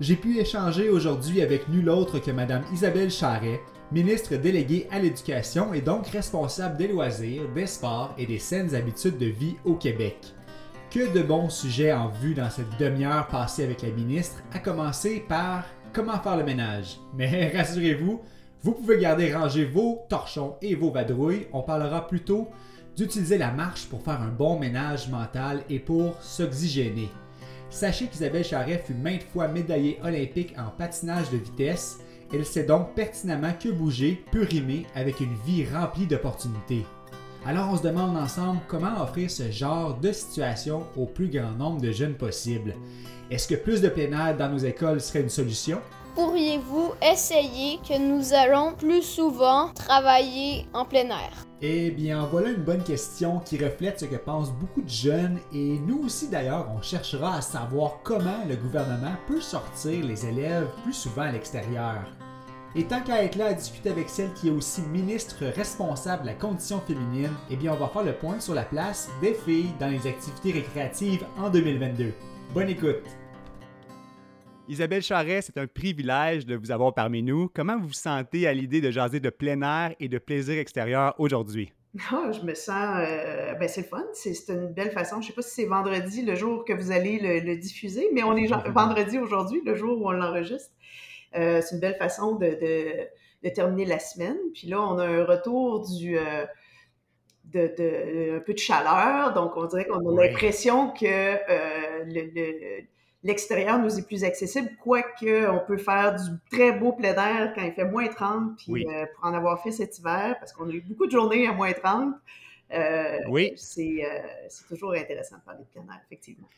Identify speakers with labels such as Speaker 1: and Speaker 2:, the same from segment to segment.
Speaker 1: j'ai pu échanger aujourd'hui avec nul autre que Mme Isabelle Charret, ministre déléguée à l'éducation et donc responsable des loisirs, des sports et des saines habitudes de vie au Québec. Que de bons sujets en vue dans cette demi-heure passée avec la ministre, à commencer par comment faire le ménage. Mais rassurez-vous, vous pouvez garder rangés vos torchons et vos vadrouilles. On parlera plutôt d'utiliser la marche pour faire un bon ménage mental et pour s'oxygéner. Sachez qu'Isabelle Charret fut maintes fois médaillée olympique en patinage de vitesse. Elle sait donc pertinemment que bouger peut rimer avec une vie remplie d'opportunités. Alors on se demande ensemble comment offrir ce genre de situation au plus grand nombre de jeunes possible. Est-ce que plus de plein dans nos écoles serait une solution?
Speaker 2: Pourriez-vous essayer que nous allons plus souvent travailler en plein air?
Speaker 1: Eh bien, voilà une bonne question qui reflète ce que pensent beaucoup de jeunes et nous aussi d'ailleurs, on cherchera à savoir comment le gouvernement peut sortir les élèves plus souvent à l'extérieur. Et tant qu'à être là à discuter avec celle qui est aussi ministre responsable de la condition féminine, eh bien on va faire le point sur la place des filles dans les activités récréatives en 2022. Bonne écoute! Isabelle Charret, c'est un privilège de vous avoir parmi nous. Comment vous vous sentez à l'idée de jaser de plein air et de plaisir extérieur aujourd'hui?
Speaker 3: Ah, je me sens. Euh, ben c'est fun, c'est une belle façon. Je ne sais pas si c'est vendredi, le jour que vous allez le, diffuser, mais on est vendredi aujourd'hui, le jour où on l'enregistre. Euh, c'est une belle façon de, terminer la semaine. Puis là, on a un retour du. Euh, de, un peu de chaleur, donc on dirait qu'on a l'impression que le l'extérieur nous est plus accessible, quoique on peut faire du très beau plein air quand il fait moins 30, puis euh, pour en avoir fait cet hiver, parce qu'on a eu beaucoup de journées à moins 30, euh, oui. c'est toujours intéressant de parler de plein air, effectivement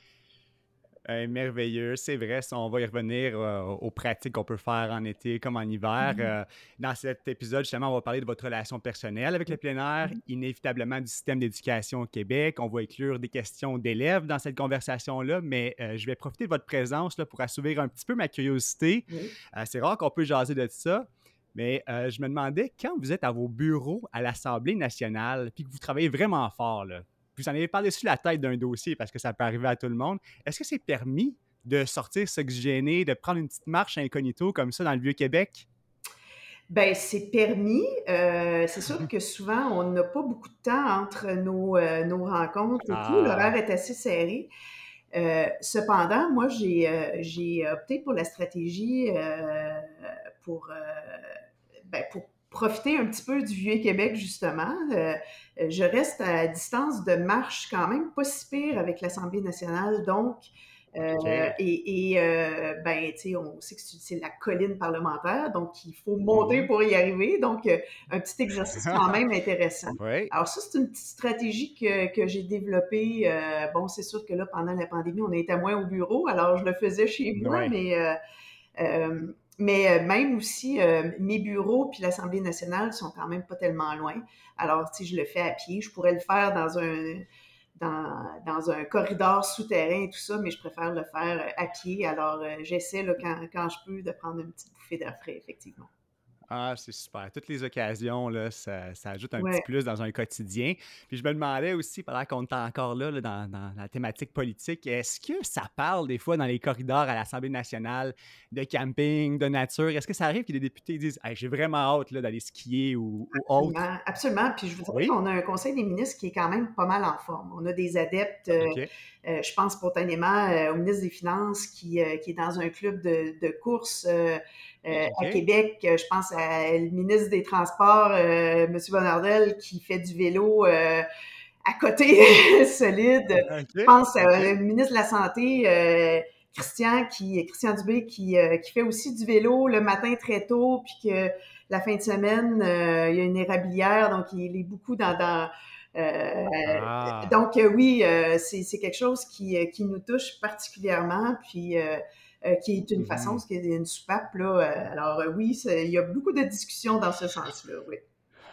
Speaker 1: merveilleux, c'est vrai. on va y revenir euh, aux pratiques qu'on peut faire en été comme en hiver. Mm-hmm. Euh, dans cet épisode, justement, on va parler de votre relation personnelle avec le plein air, mm-hmm. inévitablement du système d'éducation au Québec. On va inclure des questions d'élèves dans cette conversation-là, mais euh, je vais profiter de votre présence là, pour assouvir un petit peu ma curiosité. c'est rare qu'on peut jaser de ça. Mais je me demandais, quand vous êtes à vos bureaux à l'Assemblée nationale, puis que vous travaillez vraiment fort, là, vous en avez pas dessus la tête d'un dossier parce que ça peut arriver à tout le monde. Est-ce que c'est permis de sortir s'oxygéner, de prendre une petite marche incognito comme ça dans le Vieux-Québec?
Speaker 3: Ben c'est permis. Euh, c'est sûr que souvent, on n'a pas beaucoup de temps entre nos, euh, nos rencontres et tout. Ah. L'horaire est assez serré. Euh, cependant, moi, j'ai opté pour la stratégie pour, ben, pour profiter un petit peu du Vieux-Québec, justement. Euh, je reste à distance de marche quand même pas si pire avec l'Assemblée nationale, donc... Euh, et, euh, ben, tu sais, on sait que c'est la colline parlementaire, donc il faut monter mhm. pour y arriver. Donc, un petit exercice quand même intéressant. Alors, ça, c'est une petite stratégie que, que j'ai développée. bon, c'est sûr que là, pendant la pandémie, on était moins au bureau, alors je le faisais chez moi, mais mais euh, même aussi, euh, mes bureaux puis l'Assemblée nationale sont quand même pas tellement loin. Alors, si je le fais à pied, je pourrais le faire dans un, corridor souterrain et tout ça, mais je préfère le faire euh, à pied. Alors, j'essaie quand, quand je peux de prendre une petite bouffée d'air frais, effectivement.
Speaker 1: Ah, c'est super. Toutes les occasions, là, ça, ajoute un petit plus dans un quotidien. Puis je me demandais aussi, pendant qu'on est encore là, dans, la thématique politique, est-ce que ça parle des fois dans les corridors à l'Assemblée nationale de camping, de nature? Est-ce que ça arrive que les députés disent J'ai vraiment hâte d'aller skier ou,
Speaker 3: autre? Absolument. Puis je vous dis qu'on a un conseil des ministres qui est quand même pas mal en forme. On a des adeptes. Euh, euh, je pense spontanément euh, au ministre des Finances qui, qui, est dans un club de, de course euh, à Québec, euh, je pense à le ministre des Transports, euh, M. Bonardel, qui fait du vélo à côté solide. Je pense au ministre de la Santé, Christian, qui, Christian Dubé, qui, qui fait aussi du vélo le matin très tôt, puis que la fin de semaine, il y a une érablière, donc il est beaucoup dans... dans ah. Donc oui, c'est quelque chose qui, qui nous touche particulièrement. Puis qui est une façon, ce qui est une soupape. Là, alors oui, il y a beaucoup de discussions dans ce sens-là, oui.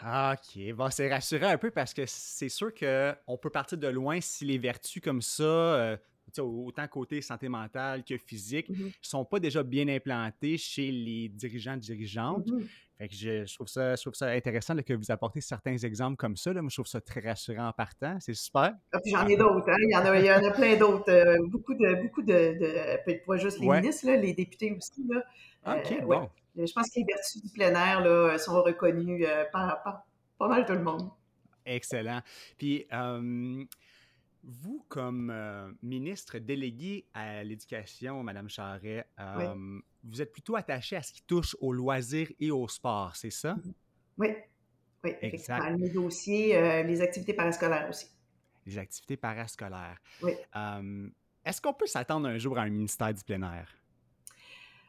Speaker 1: Ah, OK. Bon, c'est rassurant un peu parce que c'est sûr qu'on peut partir de loin si les vertus comme ça, euh, autant côté santé mentale que physique, ne
Speaker 3: mmh
Speaker 1: sont pas déjà bien implantées chez les dirigeants dirigeantes.
Speaker 3: Mmh
Speaker 1: fait que je, trouve ça, je trouve ça intéressant que vous apportez certains exemples comme ça. Là. Moi, je trouve ça très rassurant en partant. C'est super.
Speaker 3: Ah, j'en ai d'autres. Hein. Il, y en a, il y en a plein d'autres. Euh, beaucoup de, beaucoup de, pas juste les ministres, là, les députés aussi. Là.
Speaker 1: OK, euh, bon.
Speaker 3: Je pense que les vertus du plein air là, sont reconnues euh, par, pas mal tout le monde.
Speaker 1: Excellent. Puis, euh, vous, comme euh, ministre délégué à l'éducation, Madame Charret, vous êtes plutôt attaché à ce qui touche aux loisirs et au sport, c'est ça?
Speaker 3: Oui, oui, effectivement. Les dossiers, les activités parascolaires aussi.
Speaker 1: Les activités parascolaires.
Speaker 3: Oui.
Speaker 1: Est-ce qu'on peut s'attendre un jour à un ministère du plein air?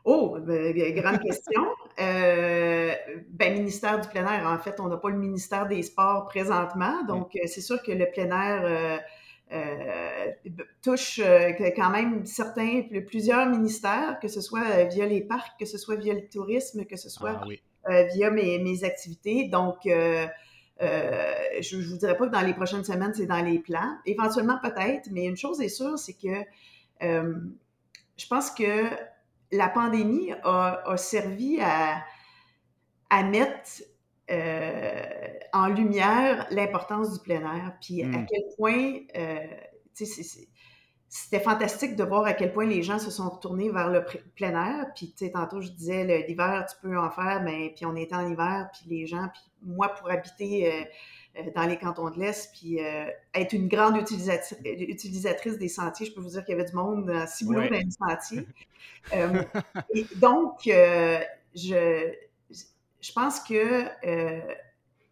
Speaker 3: Oh, ben, grande question. Euh, ben, ministère du plein air, en fait, on n'a pas le ministère des Sports présentement, donc euh, c'est sûr que le plein air euh, touche quand même certains, plusieurs ministères, que ce soit via les parcs, que ce soit via le tourisme, que ce soit
Speaker 1: ah
Speaker 3: via mes, mes, activités. Donc, je ne vous dirais pas que dans les prochaines semaines, c'est dans les plans. Éventuellement, peut-être, mais une chose est sûre, c'est que je pense que la pandémie a, servi à, mettre euh, en lumière l'importance du plein air, puis à hmm. quel point, euh, c'était fantastique de voir à quel point les gens se sont retournés vers le plein air. Puis, tu sais, tantôt, je disais, l'hiver, tu peux en faire, mais puis on était en hiver, puis les gens, puis moi, pour habiter euh, dans les cantons de l'Est, puis être une grande utilisatrice, des sentiers, je peux vous dire qu'il y avait du monde en ciboulot dans les sentiers. Euh, et donc, euh, je, je pense que euh,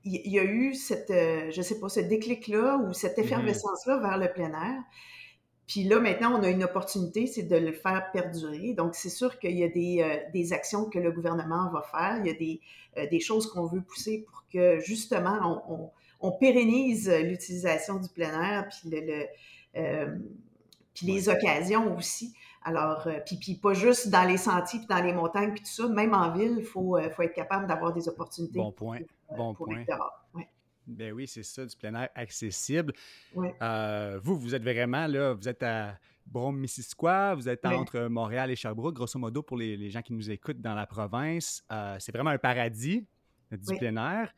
Speaker 3: il y, a eu cette, je sais pas, ce déclic-là ou cette mm-hmm. effervescence-là vers le plein air. Puis là, maintenant, on a une opportunité, c'est de le faire perdurer. Donc, c'est sûr qu'il y a des, des, actions que le gouvernement va faire. Il y a des, des choses qu'on veut pousser pour que, justement, on, on, pérennise l'utilisation du plein air, puis, le, puis les occasions aussi. Alors, euh, puis, pas juste dans les sentiers, puis dans les montagnes, puis tout ça, même en ville, il faut, euh, faut, être capable d'avoir des opportunités.
Speaker 1: Bon point, pour, euh, bon point. Ben oui, c'est ça, du plein air accessible. vous, vous êtes vraiment là, vous êtes à Brome-Missisquoi, vous êtes entre Montréal et Sherbrooke, grosso modo, pour les, gens qui nous écoutent dans la province. c'est vraiment un paradis du plein air.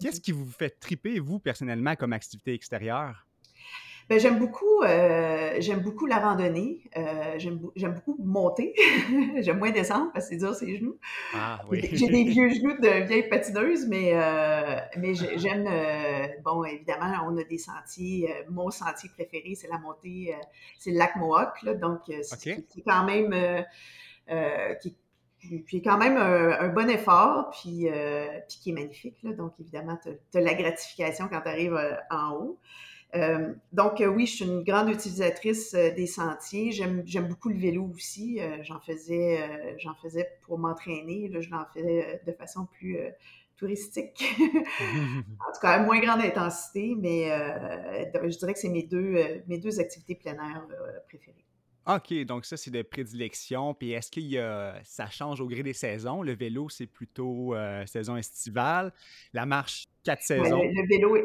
Speaker 1: Qu'est-ce qui vous fait triper, vous, personnellement, comme activité extérieure?
Speaker 3: Ben, j'aime beaucoup, euh, j'aime beaucoup la randonnée. Euh, j'aime, beaucoup monter. j'aime moins descendre parce que c'est dur ses genoux.
Speaker 1: Ah, oui.
Speaker 3: J'ai des vieux genoux de vieille patineuse, mais, euh, mais j'aime. bon, évidemment, on a des sentiers. mon sentier préféré, c'est la montée, c'est le lac Mohawk. Là, donc, c'est, quand même. qui, est quand même un, bon effort, puis, puis qui est magnifique. Là. Donc, évidemment, tu as la gratification quand tu arrives en haut. Euh, donc, euh, oui, je suis une grande utilisatrice euh, des sentiers. J'aime beaucoup le vélo aussi. j'en faisais, j'en faisais pour m'entraîner. je l'en fais de façon plus touristique. en tout cas, à moins grande intensité, mais je dirais que c'est mes deux, mes deux activités plein air préférées.
Speaker 1: OK, donc ça, c'est de prédilection. Puis est-ce que ça change au gré des saisons? Le vélo, c'est plutôt saison estivale. La marche, quatre saisons.
Speaker 3: le, vélo,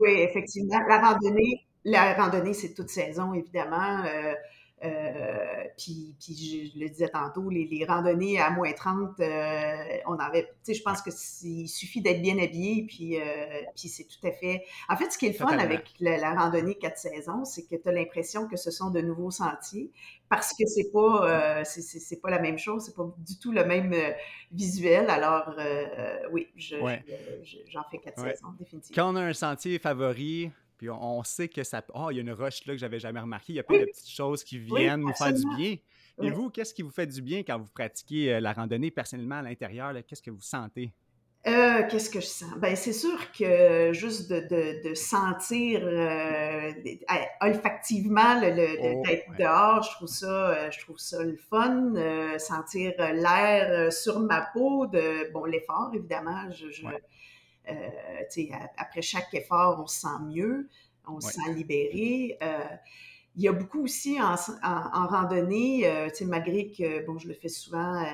Speaker 3: oui, effectivement. La randonnée, la randonnée, c'est toute saison, évidemment. Euh, puis, puis, je le disais tantôt, les, randonnées à moins 30, euh, on avait, tu sais, je pense que il suffit d'être bien habillé, puis, puis c'est tout à fait. En fait, ce qui est le fun avec la, randonnée quatre saisons, c'est que tu as l'impression que ce sont de nouveaux sentiers, parce que c'est pas, c'est pas la même chose, c'est pas du tout le même visuel. Alors, oui, j'en fais quatre saisons, définitivement.
Speaker 1: Quand on a un sentier favori, puis on, sait que ça. Oh, il y a une roche là que j'avais jamais remarqué. Il y a plein de petites choses qui viennent nous faire du bien. Et vous, qu'est-ce qui vous fait du bien quand vous pratiquez euh, la randonnée personnellement à l'intérieur? Qu'est-ce que vous sentez?
Speaker 3: Euh, qu'est-ce que je sens? Ben, c'est sûr que juste de, sentir euh, olfactivement le, oh, d'être dehors, je trouve ça, je trouve ça le fun. sentir l'air sur ma peau, de bon l'effort évidemment. Je, après chaque effort, on se sent mieux, on se sent libéré. Euh, il y a beaucoup aussi en, randonnée, euh, malgré que bon, je le fais souvent euh,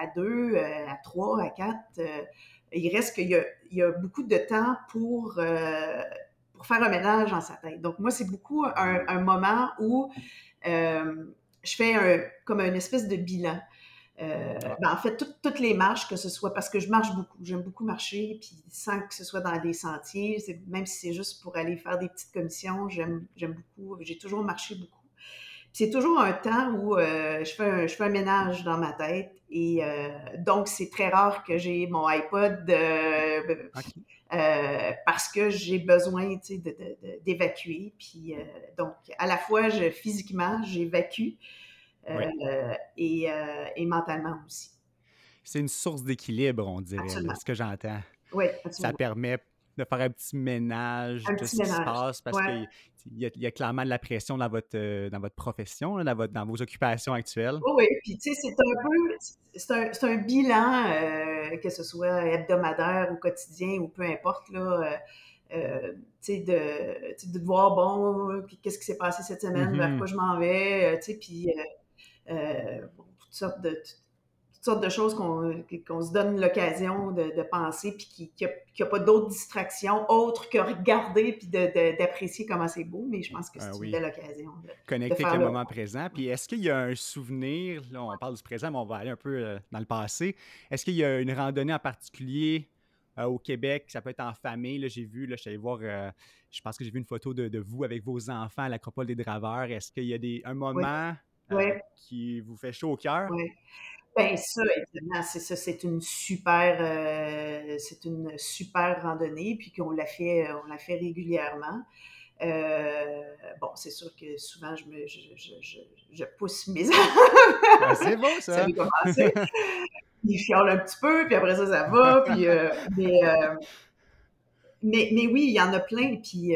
Speaker 3: à deux, euh, à trois, à quatre, il reste qu'il y, a, beaucoup de temps pour, pour faire un ménage dans sa tête. Donc, moi, c'est beaucoup un, moment où je fais un, comme une espèce de bilan. Euh, ben, en fait, toutes les marches, que ce soit parce que je marche beaucoup, j'aime beaucoup marcher, puis sans que ce soit dans des sentiers, même si c'est juste pour aller faire des petites commissions, j'aime beaucoup, j'ai toujours marché beaucoup. C'est toujours un temps où euh, je, fais un, je fais un ménage dans ma tête et euh, donc c'est très rare que j'ai mon iPod parce que j'ai besoin d'évacuer. Puis donc à la fois je, physiquement j'évacue, euh, et, euh, et, mentalement aussi.
Speaker 1: C'est une source d'équilibre, on dirait, ce que j'entends.
Speaker 3: Oui,
Speaker 1: Ça permet de faire un petit ménage de ce qui se passe parce qu'il y, y, a clairement de la pression dans votre, euh, dans votre profession, dans, votre, dans vos occupations actuelles.
Speaker 3: oui, puis tu sais, c'est un peu, c'est un, un, bilan, que ce soit hebdomadaire ou quotidien ou peu importe, là. Euh, de, de voir, bon, qu'est-ce qui s'est passé cette semaine, vers mm-hmm. quoi je m'en vais, tu sais, puis euh, toutes sortes de toutes sortes de choses qu'on se donne l'occasion de, penser, puis qu'il n'y a, pas d'autres distractions autres que regarder puis d'apprécier comment c'est beau, mais je pense que ah c'est une belle occasion. De,
Speaker 1: Connecter avec le moment présent. Puis est-ce qu'il y a un souvenir, là on parle du présent, mais on va aller un peu euh, dans le passé, est-ce qu'il y a une randonnée en particulier euh, au Québec, ça peut être en famille, j'ai vu, là, je suis allé voir, je pense que j'ai vu une photo de, vous avec vos enfants à l'Acropole des Draveurs. Est-ce qu'il y a des, un moment qui vous fait chaud au cœur.
Speaker 3: Oui. Bien, ça, évidemment, c'est ça, c'est une super, euh, c'est une super randonnée, puis qu'on la fait, on la fait régulièrement. Euh, bon, c'est sûr que souvent, je, me, je, je, je, pousse mes
Speaker 1: enfants. c'est bon, ça.
Speaker 3: ça Ils chialent un petit peu, puis après ça, ça va. Puis, euh, mais, mais, mais, oui, il y en a plein. Puis,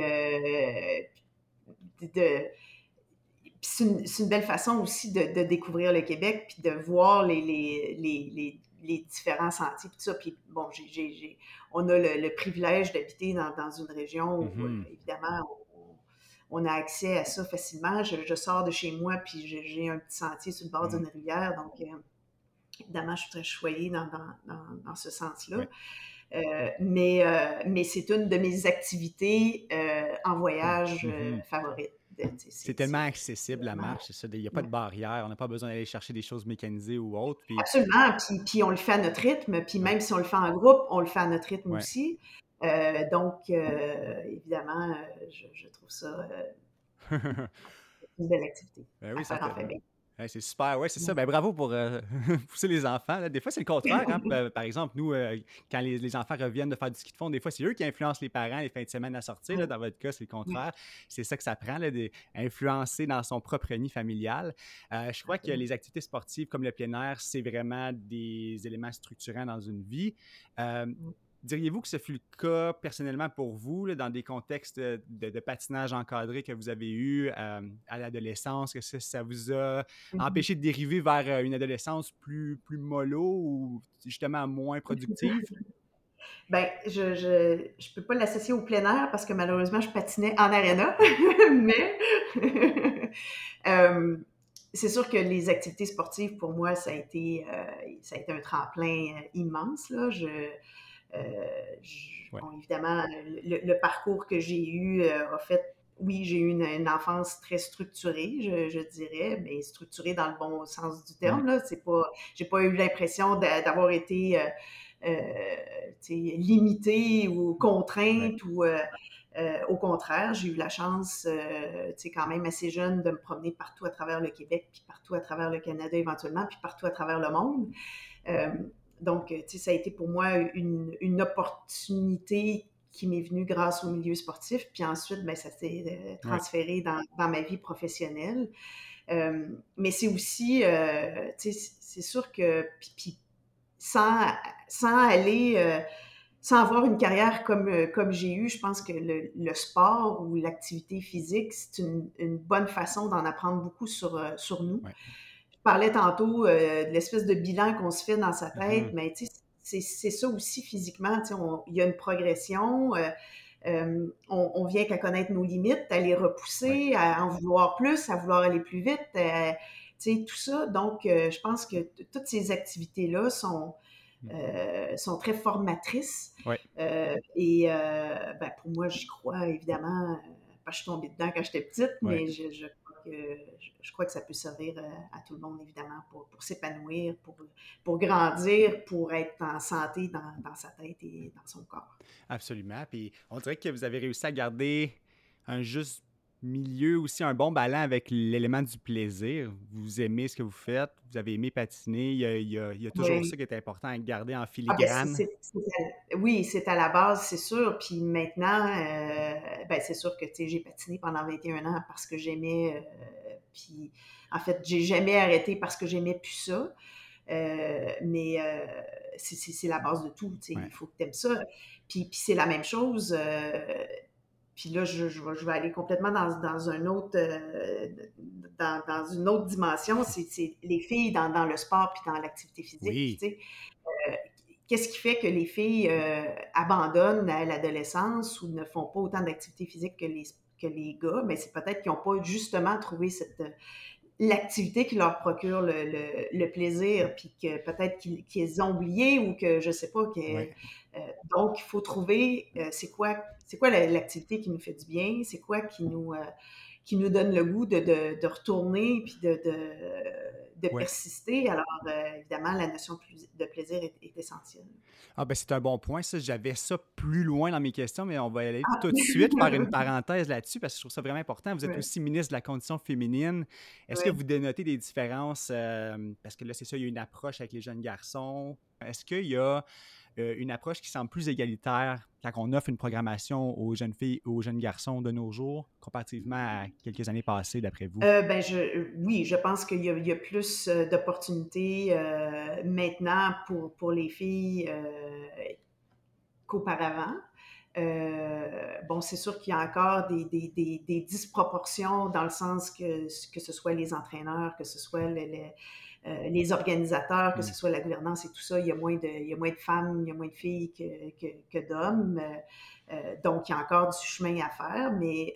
Speaker 3: de, c'est une, belle façon aussi de, découvrir le Québec, puis de voir les, les, différents sentiers, puis tout ça. Puis bon, on a le, privilège d'habiter dans, une région où, mm-hmm. euh, évidemment, on, a accès à ça facilement. Je, sors de chez moi, puis j'ai un petit sentier sur le bord d'une mm-hmm. rivière, donc euh, évidemment, je suis très choyée dans, ce sens-là. Euh, mais mais c'est une de mes activités en voyage mm-hmm. favorites.
Speaker 1: C'est tellement accessible la marche, c'est ça. Il n'y a pas de barrière. On n'a pas besoin d'aller chercher des choses mécanisées ou autres.
Speaker 3: Absolument. Puis, on le fait à notre rythme. Puis même si on le fait en groupe, on le fait à notre rythme aussi. Euh, donc, euh, évidemment, euh, je, trouve ça une belle activité.
Speaker 1: Ben oui, ça fait c'est super, ouais, c'est ça. Ben, bravo pour euh, pousser les enfants. Des fois, c'est le contraire. Hein. Par exemple, nous, euh, quand les, enfants reviennent de faire du ski de fond, des fois, c'est eux qui influencent les parents les fins de semaine à sortir. Dans votre cas, c'est le contraire. C'est ça que ça prend, d'influencer dans son propre nid familial. Euh, je crois que les activités sportives comme le plein air, c'est vraiment des éléments structurants dans une vie. Diriez-vous que ce fut le cas personnellement pour vous, dans des contextes de, patinage encadré que vous avez eu euh, à l'adolescence, que ça, vous a mmh empêché de dériver vers euh, une adolescence plus, plus mollo ou justement moins productive?
Speaker 3: Ben, je ne je, peux pas l'associer au plein air parce que malheureusement, je patinais en aréna, mais euh, c'est sûr que les activités sportives, pour moi, ça a été, ça a été un tremplin immense. Là. Je, euh, évidemment, le, parcours que j'ai eu euh, a fait oui, j'ai eu une, enfance très structurée, je, dirais, mais structurée dans le bon sens du terme. Là, c'est pas, j'ai pas eu l'impression d'avoir été euh, limitée ou contrainte ou au contraire, j'ai eu la chance, quand même assez jeune, de me promener partout à travers le Québec, puis partout à travers le Canada éventuellement, puis partout à travers le monde. Donc, euh, tu sais, ça a été pour moi une, une opportunité qui m'est venue grâce au milieu sportif. Puis ensuite, ben, ça s'est euh, transféré dans, dans, ma vie professionnelle. Euh, mais c'est aussi, tu sais, c'est sûr que, puis, sans, sans aller, sans avoir une carrière comme, comme j'ai eu, je pense que le, le sport ou l'activité physique, c'est une, une, bonne façon d'en apprendre beaucoup sur, sur nous parlais tantôt euh, de l'espèce de bilan qu'on se fait dans sa tête, mm-hmm. mais tu sais, c'est ça aussi physiquement. Tu sais, il y a une progression. Euh, on, vient qu'à connaître nos limites, à les repousser, à en vouloir plus, à vouloir aller plus vite, tout ça. Donc, je pense que toutes ces activités-là sont, mmh. sont très formatrices. et ben, pour moi, j'y crois évidemment, je suis tombée dedans quand j'étais petite, mais je, je, crois que ça peut servir euh, à, tout le monde, évidemment, pour, s'épanouir, pour, pour grandir, pour être en santé dans, sa tête et dans son corps.
Speaker 1: Absolument. Puis on dirait que vous avez réussi à garder un juste milieu aussi, un bon ballon avec l'élément du plaisir. Vous aimez ce que vous faites, vous avez aimé patiner, il y a, toujours ça qui est important à garder en ah, ben, filigrane.
Speaker 3: oui, c'est à la base, c'est sûr. Puis maintenant, euh, ben, c'est sûr que j'ai patiné pendant 21 ans parce que j'aimais. Euh, puis en fait, j'ai jamais arrêté parce que j'aimais plus ça. Euh, mais c'est la base de tout. Il faut que tu aimes ça. Puis, puis c'est la même chose puis là, je, je, vais, aller complètement dans, dans un autre, euh, dans, dans, une autre dimension. C'est les filles dans, dans, le sport puis dans l'activité physique. Euh, qu'est-ce qui fait que les filles euh, abandonnent à l'adolescence ou ne font pas autant d'activité physique que les, que les gars? Mais c'est peut-être qu'ils n'ont pas justement trouvé cette l'activité qui leur procure le, le, plaisir, puis que peut-être qu'ils ont oublié ou que je sais pas. Que, donc, il faut trouver c'est quoi c'est quoi l'activité qui nous fait du bien, c'est quoi qui nous, euh, qui nous donne le goût de, de, retourner puis de, de persister. Alors, euh, évidemment, la notion de plaisir est, essentielle.
Speaker 1: Ah, ben c'est un bon point, ça. J'avais ça plus loin dans mes questions, mais on va aller ah. tout de suite faire une parenthèse là-dessus parce que je trouve ça vraiment important. Vous êtes aussi ministre de la condition féminine. Est-ce que vous dénotez des différences? Euh, parce que là, c'est ça, il y a une approche avec les jeunes garçons. Est-ce qu'il y a euh, une approche qui semble plus égalitaire quand on offre une programmation aux jeunes filles ou aux jeunes garçons de nos jours, comparativement à quelques années passées, d'après vous?
Speaker 3: Euh, ben je, oui, je pense qu'il y, a plus euh, d'opportunités maintenant pour, pour les filles qu'auparavant. bon, c'est sûr qu'il y a encore des, des, des, disproportions dans le sens que, que ce soit les entraîneurs, que ce soit les, euh, les organisateurs, que ce mm. soit la gouvernance et tout ça, il y a moins de, il y a moins de femmes, il y a moins de filles que, que, d'hommes. Euh, euh, donc, il y a encore du chemin à faire, mais,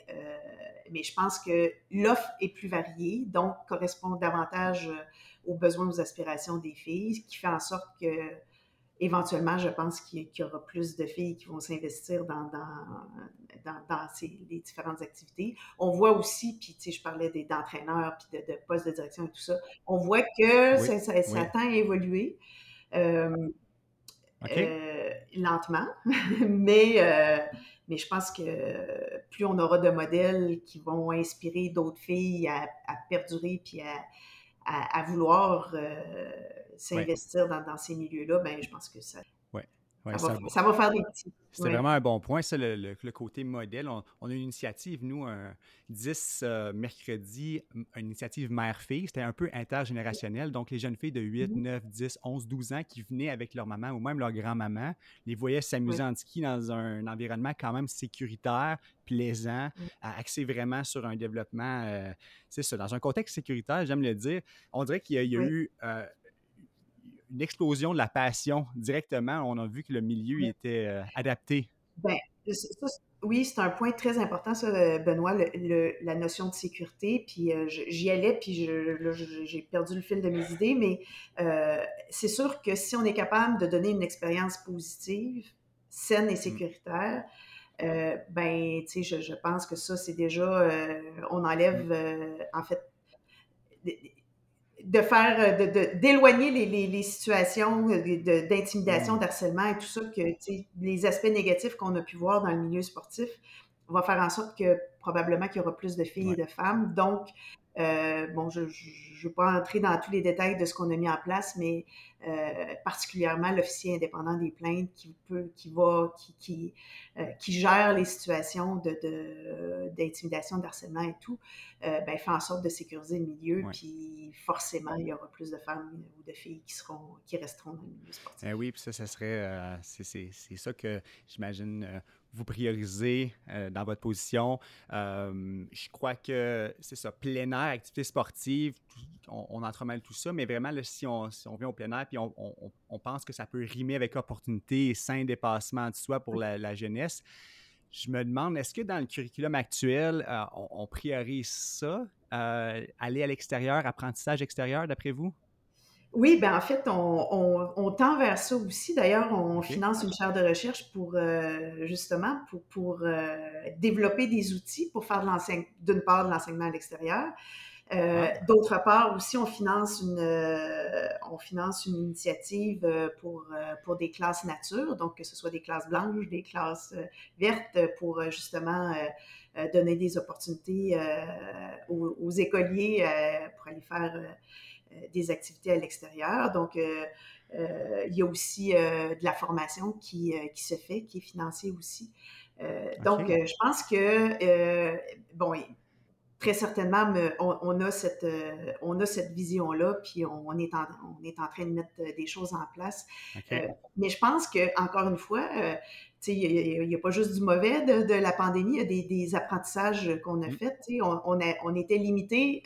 Speaker 3: mais je pense que l'offre est plus variée, donc correspond davantage aux besoins, aux aspirations des filles, ce qui fait en sorte que éventuellement, je pense qu'il y aura plus de filles qui vont s'investir dans, dans, les différentes activités. On voit aussi, puis tu sais, je parlais d'entraîneurs, puis de, postes de direction et tout ça, on voit que ça, tend à évoluer. Euh, euh, lentement, mais, euh, mais je pense que plus on aura de modèles qui vont inspirer d'autres filles à, perdurer puis à, à, vouloir s'investir dans, ces milieux-là, ben, je pense que ça, ça, va, faire des petits.
Speaker 1: C'était vraiment un bon point, ça, le, côté modèle. On, a une initiative, nous, un 10 euh, mercredi, une initiative mère-fille. C'était un peu intergénérationnel. Donc, les jeunes filles de 8, 9, 10, 11, 12 ans qui venaient avec leur maman ou même leur grand-maman, les voyaient s'amuser en ski dans un environnement quand même sécuritaire, plaisant, axé vraiment sur un développement, euh, c'est ça, dans un contexte sécuritaire, j'aime le dire. On dirait qu'il y a, eu... Euh, une explosion de la passion directement. On a vu que le milieu était euh, adapté.
Speaker 3: Ben, oui, c'est un point très important, ça, euh, Benoît, la notion de sécurité. Puis euh, j'y allais, puis j'ai perdu le fil de mes idées, mais c'est sûr que si on est capable de donner une expérience positive, saine et mmh. sécuritaire, ben, tu sais, je, je, pense que ça, c'est déjà, on enlève, mmh. en fait, de faire, euh, d'éloigner les, les, les, situations d'intimidation, mmh. d'harcèlement et tout ça, que les aspects négatifs qu'on a pu voir dans le milieu sportif, on va faire en sorte que probablement qu'il y aura plus de filles et de femmes. Donc, euh, bon, je ne veux pas entrer dans tous les détails de ce qu'on a mis en place, mais euh, particulièrement l'officier indépendant des plaintes qui peut, qui va, qui, qui, euh, qui gère les situations de, d'intimidation, de, d'harcèlement et tout, ben, fait en sorte de sécuriser le milieu, puis forcément, il y aura plus de femmes ou de filles qui seront, qui resteront dans le milieu sportif.
Speaker 1: Eh oui, puis ça, ça serait, c'est, c'est, ça que j'imagine vous priorisez euh, dans votre position. Euh, je crois que c'est ça, plein air, activité sportive, on, on, entremêle tout ça, mais vraiment, si, on, si, on, vient au plein air, puis on, on, pense que ça peut rimer avec opportunité et sain dépassement de soi pour la, jeunesse, Je me demande, est-ce que dans le curriculum actuel, euh, on, priorise ça, euh, aller à l'extérieur, apprentissage extérieur, d'après vous?
Speaker 3: Oui, ben en fait, on, tend vers ça aussi. D'ailleurs, on finance une chaire de recherche pour euh, justement pour, pour développer des outils pour faire de l'enseignement, d'une part de l'enseignement à l'extérieur, euh, ah. D'autre part, aussi, on finance une, euh, on finance une initiative euh, pour, pour des classes nature, donc que ce soit des classes blanches, des classes vertes, pour justement donner des opportunités aux, écoliers pour aller faire des activités à l'extérieur. Donc, il y a aussi de la formation qui, qui se fait, qui est financée aussi. Donc, je pense que, bon, très certainement, on, a cette, euh, on a cette vision-là, puis on, est en, on est en train de mettre des choses en place. Euh, mais je pense que encore une fois, euh, il n'y a, pas juste du mauvais de, la pandémie, il y a des, apprentissages qu'on a mm. faits. On, on, on, était limité,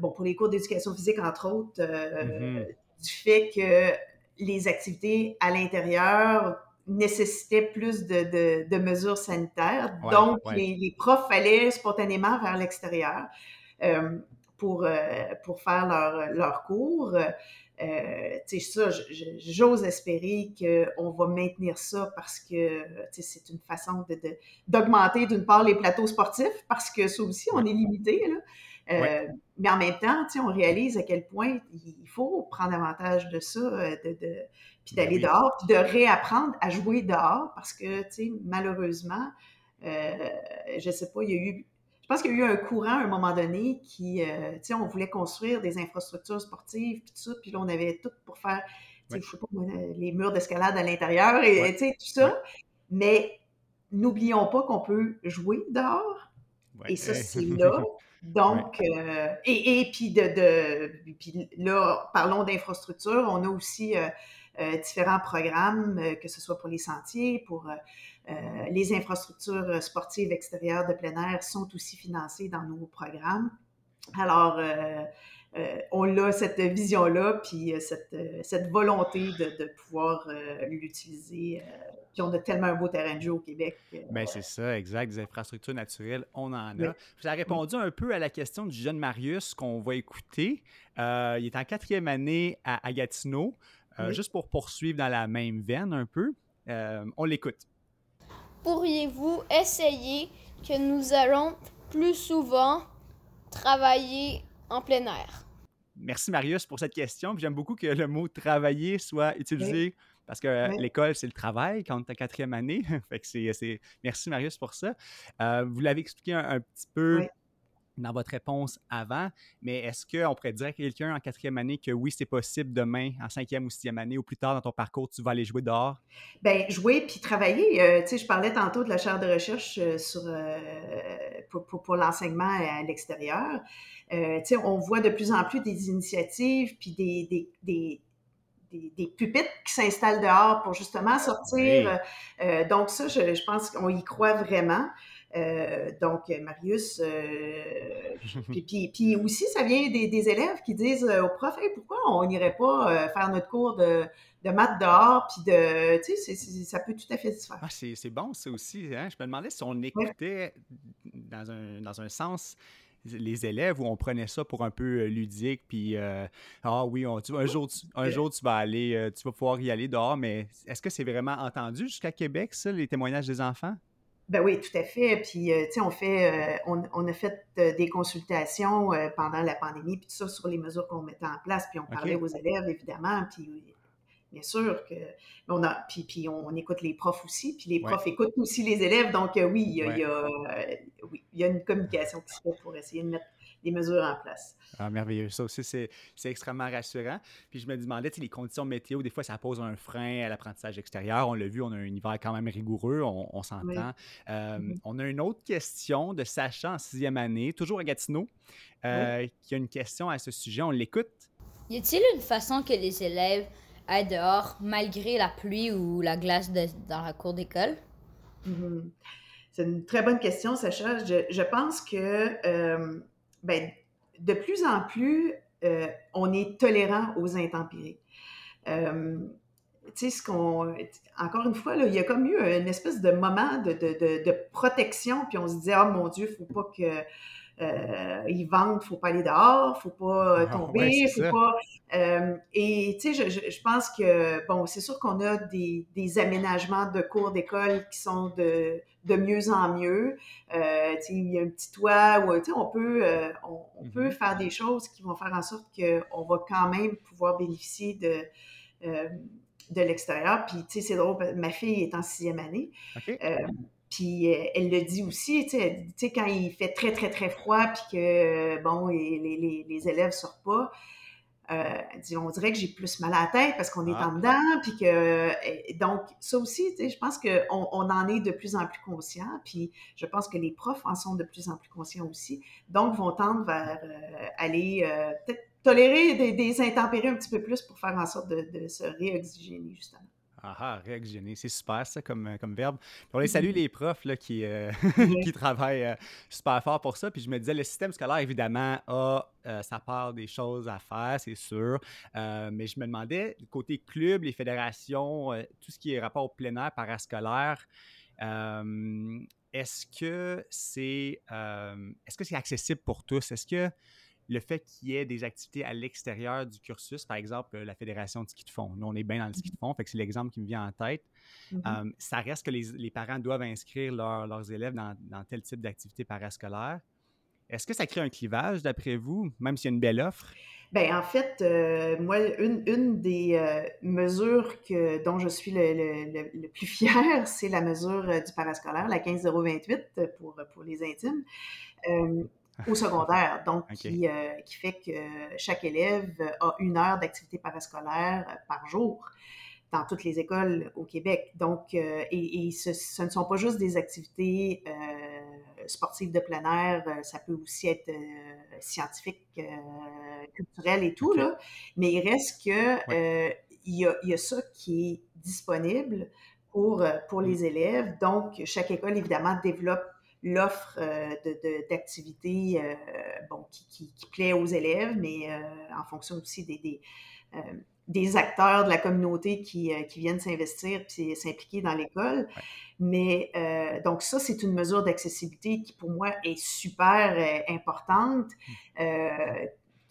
Speaker 3: bon, pour les cours d'éducation physique, entre autres, mm-hmm. du fait que les activités à l'intérieur nécessitait plus de, de, mesures sanitaires. Donc, Les, profs allaient spontanément vers l'extérieur euh, pour, euh, pour faire leur, leur cours. Euh, ça, j'ose espérer qu'on va maintenir ça parce que c'est une façon d'augmenter d'une part les plateaux sportifs parce que ça aussi, on est limité. Là. Euh, mais en même temps, on réalise à quel point il faut prendre avantage de ça, de, puis ben d'aller dehors, puis de réapprendre à jouer dehors, parce que, tu sais, malheureusement, euh, je sais pas, il y a eu, je pense qu'il y a eu un courant à un moment donné qui, euh, tu sais, on voulait construire des infrastructures sportives, puis tout ça, puis là, on avait tout pour faire, tu sais, je sais pas, les murs d'escalade à l'intérieur, et tu sais, tout ça, mais n'oublions pas qu'on peut jouer dehors, et ça, c'est là. Donc, euh, et, et, puis de, de puis là, parlons d'infrastructures, on a aussi euh, différents programmes, euh, que ce soit pour les sentiers, pour euh, les infrastructures sportives extérieures de plein air sont aussi financées dans nos programmes. Alors, on a cette vision-là, puis cette, cette volonté de, de pouvoir l'utiliser. puis on a tellement un beau terrain de jeu au Québec.
Speaker 1: Bien, c'est ça, exact. Des infrastructures naturelles, on en a. Vous avez répondu un peu à la question du jeune Marius qu'on va écouter. il est en quatrième année à, à Gatineau. Euh, juste pour poursuivre dans la même veine un peu, euh, on l'écoute.
Speaker 2: Pourriez-vous essayer que nous allons plus souvent travailler en plein air?
Speaker 1: Merci Marius pour cette question. J'aime beaucoup que le mot travailler soit utilisé parce que euh, l'école, c'est le travail quand on est en quatrième année. fait que c'est, Merci Marius pour ça. vous l'avez expliqué un, petit peu dans votre réponse avant, mais est-ce qu'on pourrait dire à quelqu'un en quatrième année que oui, c'est possible demain, en cinquième ou sixième année, ou plus tard dans ton parcours, tu vas aller jouer dehors?
Speaker 3: Bien, jouer puis travailler. Euh, tu sais, je parlais tantôt de la chaire de recherche euh, sur, euh, pour, pour, l'enseignement à l'extérieur. tu sais, on voit de plus en plus des initiatives puis des, des, des des, pupitres qui s'installent dehors pour justement sortir. donc ça, je, je pense qu'on y croit vraiment. Euh, donc, Marius, euh, puis, puis, aussi, ça vient des, élèves qui disent au prof, pourquoi on n'irait pas euh, faire notre cours de, de maths dehors, puis de, tu sais, ça peut tout à fait se faire.
Speaker 1: Ah, c'est bon, ça aussi. Hein? Je me demandais si on écoutait dans, un, dans un sens les élèves où on prenait ça pour un peu ludique, puis ah oui, un, jour, tu, un jour tu vas aller, tu vas pouvoir y aller dehors, mais est-ce que c'est vraiment entendu jusqu'à Québec, ça, les témoignages des enfants?
Speaker 3: Ben oui, tout à fait. Puis, euh, tu sais, on fait, euh, on, a fait euh, des consultations pendant la pandémie, puis tout ça sur les mesures qu'on mettait en place, puis on parlait aux élèves, évidemment, puis bien sûr que on a, puis, puis on, écoute les profs aussi, puis les profs écoutent aussi les élèves, donc oui, il y, a, oui, il y a une communication qui se fait pour essayer de mettre des mesures en place.
Speaker 1: Ah, merveilleux. Ça aussi, c'est extrêmement rassurant. Puis je me demandais, les conditions météo, des fois, ça pose un frein à l'apprentissage extérieur. On l'a vu, on a un hiver quand même rigoureux, on, s'entend. Euh, mm-hmm. On a une autre question de Sacha en sixième année, toujours à Gatineau, euh, qui a une question à ce sujet. On l'écoute.
Speaker 4: Y a-t-il une façon que les élèves aillent dehors malgré la pluie ou la glace dans la cour d'école?
Speaker 3: Mm-hmm. C'est une très bonne question, Sacha. Je, pense que euh, ben, de plus en plus, euh, on est tolérant aux intempéries. Euh, tu sais, ce qu'on. Encore une fois, là, il y a comme eu une espèce de moment de, de, de, protection, puis on se disait, oh mon Dieu, il ne faut pas que. Euh, ils vendent, faut pas aller dehors, faut pas euh, ah, tomber, faut pas. Euh, et tu sais, je, je, je, pense que bon, c'est sûr qu'on a des, des, aménagements de cours d'école qui sont de, de mieux en mieux. Euh, tu sais, il y a un petit toit où tu sais, on peut on, on peut mm-hmm. faire des choses qui vont faire en sorte qu'on va quand même pouvoir bénéficier de de l'extérieur. Puis, tu sais, c'est drôle, ma fille est en sixième année. Puis euh, elle le dit aussi, tu sais, quand il fait très, très, très froid, puis que, bon, les, les, les élèves sortent pas, euh, dit, on dirait que j'ai plus mal à la tête parce qu'on est ah. en dedans, puis que, donc, ça aussi, tu sais, je pense qu'on on en est de plus en plus conscient, puis je pense que les profs en sont de plus en plus conscients aussi, donc vont tendre vers aller peut-être tolérer des, intempéries un petit peu plus pour faire en sorte de, se réoxygéner, justement.
Speaker 1: Ah, ah réoxygéner, c'est super ça comme, euh, comme verbe. on les salue les profs là, qui, euh, qui travaillent euh, super fort pour ça. Puis je me disais, le système scolaire, évidemment, a sa part des choses à faire, c'est sûr. mais je me demandais, côté club, les fédérations, tout ce qui est rapport au plein air parascolaire, est-ce que c'est est-ce que c'est accessible pour tous? Est-ce que le fait qu'il y ait des activités à l'extérieur du cursus, par exemple la fédération de ski de fond. Nous, on est bien dans le ski de fond, fait que c'est l'exemple qui me vient en tête. Mm-hmm. Euh, ça reste que les, parents doivent inscrire leurs élèves dans, tel type d'activité parascolaire. Est-ce que ça crée un clivage, d'après vous, même s'il y a une belle offre?
Speaker 3: Bien, en fait, euh, moi, une, des euh, mesures que, dont je suis le, plus fière, c'est la mesure du parascolaire, la 15028 pour, pour les intimes au secondaire, donc qui, euh, qui, fait que chaque élève a une heure d'activité parascolaire euh, par jour dans toutes les écoles au Québec. Donc, euh, et, ce, ne sont pas juste des activités sportives de plein air, ça peut aussi être scientifique, culturel et tout, là. mais il reste que il, y a, il y a ça qui est disponible pour, pour les mm. élèves. Donc, chaque école, évidemment, développe l'offre euh, d'activités euh, bon, qui, qui, plaît aux élèves, mais euh, en fonction aussi des, des, des, acteurs de la communauté qui, qui viennent s'investir et s'impliquer dans l'école. Mais donc ça, c'est une mesure d'accessibilité qui pour moi est super importante. Mmh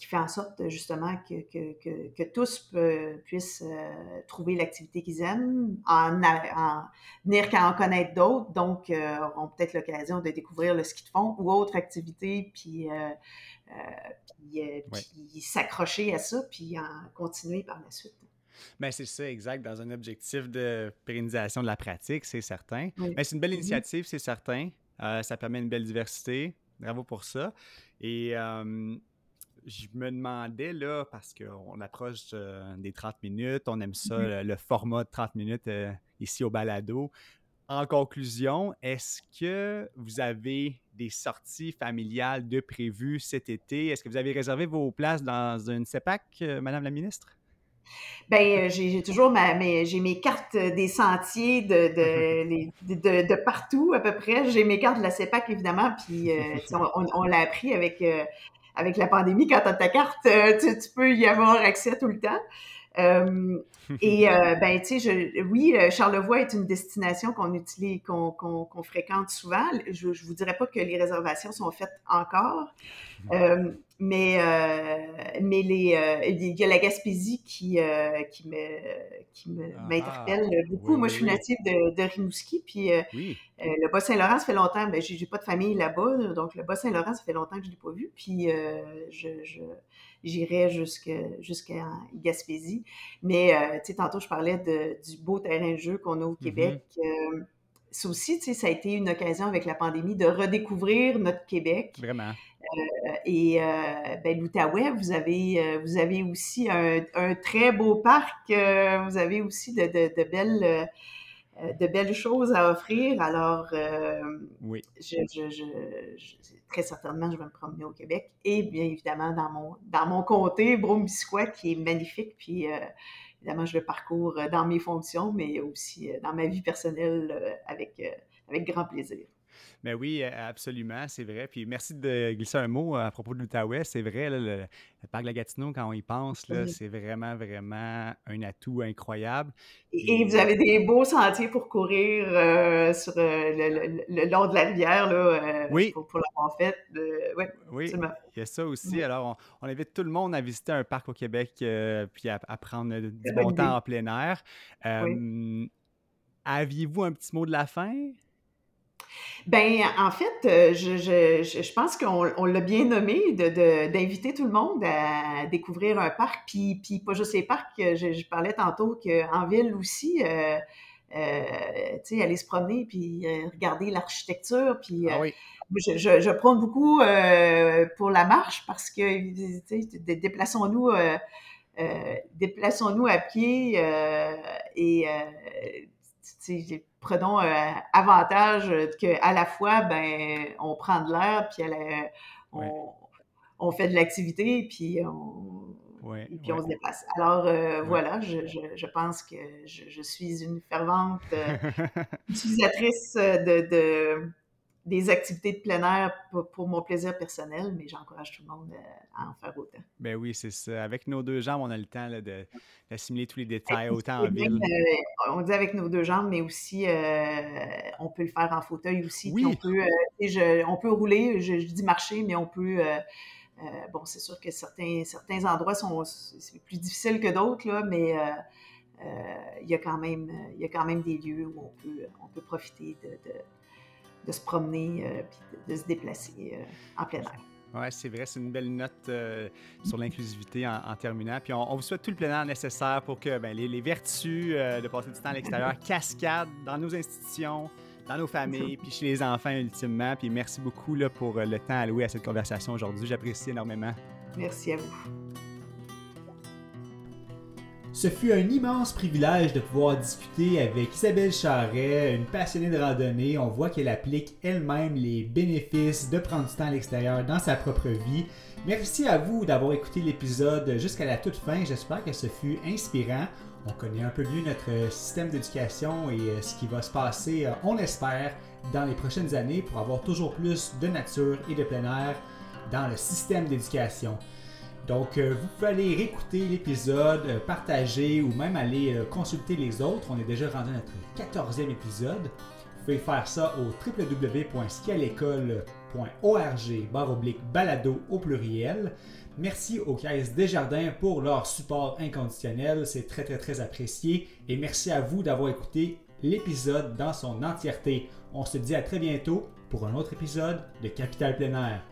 Speaker 3: qui fait en sorte justement que, que, que, que tous puissent euh, trouver l'activité qu'ils aiment, en, en venir qu'à en connaître d'autres, donc euh, auront peut-être l'occasion de découvrir le ski de fond ou autre activité, puis, euh, puis, s'accrocher à ça, puis en continuer par la suite.
Speaker 1: Bien, c'est ça, exact. Dans un objectif de pérennisation de la pratique, c'est certain. Mais c'est une belle mm-hmm. initiative, c'est certain. ça permet une belle diversité. Bravo pour ça. Et je me demandais, là, parce qu'on approche euh, des 30 minutes, on aime ça, mm-hmm. le, format de 30 minutes euh, ici au balado. En conclusion, est-ce que vous avez des sorties familiales de prévues cet été? Est-ce que vous avez réservé vos places dans une CEPAC, euh, Madame la ministre?
Speaker 3: Ben, j'ai toujours ma, mes, j'ai mes cartes des sentiers de, de, de, de, partout à peu près. J'ai mes cartes de la CEPAC évidemment, puis on, on, l'a appris avec avec la pandémie, quand tu ta carte, euh, tu, peux y avoir accès tout le temps. Euh, et euh, ben, tu sais, oui, Charlevoix est une destination qu'on utilise, qu'on fréquente souvent. Je, ne vous dirais pas que les réservations sont faites encore, euh, mais mais les, il y a la Gaspésie qui qui me qui ah, m'interpelle beaucoup. Moi, je suis native de, de Rimouski, puis le Bas-Saint-Laurent, ça fait longtemps. Ben, j'ai pas de famille là-bas, donc le Bas-Saint-Laurent, ça fait longtemps que je l'ai pas vu. Puis je, je j'irais jusqu'à Gaspésie. Mais, euh, tu sais, tantôt, je parlais de, du beau terrain de jeu qu'on a au mm-hmm. Québec. Euh, ça aussi, tu sais, ça a été une occasion avec la pandémie de redécouvrir notre Québec.
Speaker 1: Vraiment.
Speaker 3: Euh, et ben, l'Outaouais, vous avez, vous avez aussi un, un, très beau parc. vous avez aussi de, de, de belles de belles choses à offrir. Alors, euh, oui. Je, très certainement, je vais me promener au Québec et bien évidemment dans mon, dans mon comté, Brome-Bisquois, qui est magnifique. Puis, euh, évidemment, je le parcours dans mes fonctions, mais aussi dans ma vie personnelle avec, avec grand plaisir.
Speaker 5: Mais oui, absolument, c'est vrai. Puis merci de glisser un mot à propos de l'Outaouais. C'est vrai, le, parc de la Gatineau, quand on y pense, c'est vraiment, vraiment un atout incroyable.
Speaker 3: Et, vous avez des beaux sentiers pour courir euh, sur euh, le, long de la rivière, là, euh,
Speaker 5: oui.
Speaker 3: pour, l'avoir fait.
Speaker 5: Ouais, oui, il y a ça aussi. Alors, on, invite tout le monde à visiter un parc au Québec puis à, prendre du bon temps en plein air. Aviez-vous un petit mot de la fin?
Speaker 3: Ben, en fait, euh, je, je, je pense qu'on l'a bien nommé, d'inviter tout le monde à découvrir un parc, puis, puis pas juste les parcs, je, je parlais tantôt qu'en ville aussi, euh, euh, tu sais, aller se promener, puis regarder l'architecture, puis ah je, je, prône beaucoup pour la marche parce que, tu sais, déplaçons-nous déplaçons-nous à pied et prenons euh, avantage qu'à la fois, ben, on prend de l'air, puis on, fait de l'activité, puis on, puis on se déplace. Alors euh, voilà, je, pense que je, suis une fervente euh, utilisatrice de des activités de plein air pour, mon plaisir personnel, mais j'encourage tout le monde euh, à en faire autant.
Speaker 5: Ben oui, c'est ça. Avec nos deux jambes, on a le temps d'assimiler tous les détails, autant en ville.
Speaker 3: Euh, on dit avec nos deux jambes, mais aussi, euh, on peut le faire en fauteuil aussi. Oui. On, peut, on peut rouler, je, dis marcher, mais on peut... bon, c'est sûr que certains, certains endroits sont plus difficiles que d'autres, là, mais il, y a quand même, il y a quand même des lieux où on peut, on peut profiter de de se promener euh, puis de, se déplacer euh, en plein air.
Speaker 5: Oui, c'est vrai, c'est une belle note euh, sur l'inclusivité en, terminant. Puis on, vous souhaite tout le plein air nécessaire pour que ben, les, vertus de passer du temps à l'extérieur cascadent dans nos institutions, dans nos familles, puis chez les enfants ultimement. Puis merci beaucoup là, pour le temps alloué à cette conversation aujourd'hui. J'apprécie énormément.
Speaker 3: Merci à vous.
Speaker 1: Ce fut un immense privilège de pouvoir discuter avec Isabelle Charret, une passionnée de randonnée. On voit qu'elle applique elle-même les bénéfices de prendre du temps à l'extérieur dans sa propre vie. Merci à vous d'avoir écouté l'épisode jusqu'à la toute fin. J'espère que ce fut inspirant. On connaît un peu mieux notre système d'éducation et euh, ce qui va se passer, euh, on l'espère, dans les prochaines années pour avoir toujours plus de nature et de plein air dans le système d'éducation. Donc, euh, vous pouvez aller réécouter l'épisode, euh, partager ou même aller euh, consulter les autres. On est déjà rendu à notre 14e épisode. Vous pouvez faire ça au www.skialécole.org balado au pluriel. Merci aux Caisses Desjardins pour leur support inconditionnel, c'est très très très apprécié. Et merci à vous d'avoir écouté l'épisode dans son entièreté. On se dit à très bientôt pour un autre épisode de Capital Plein Air.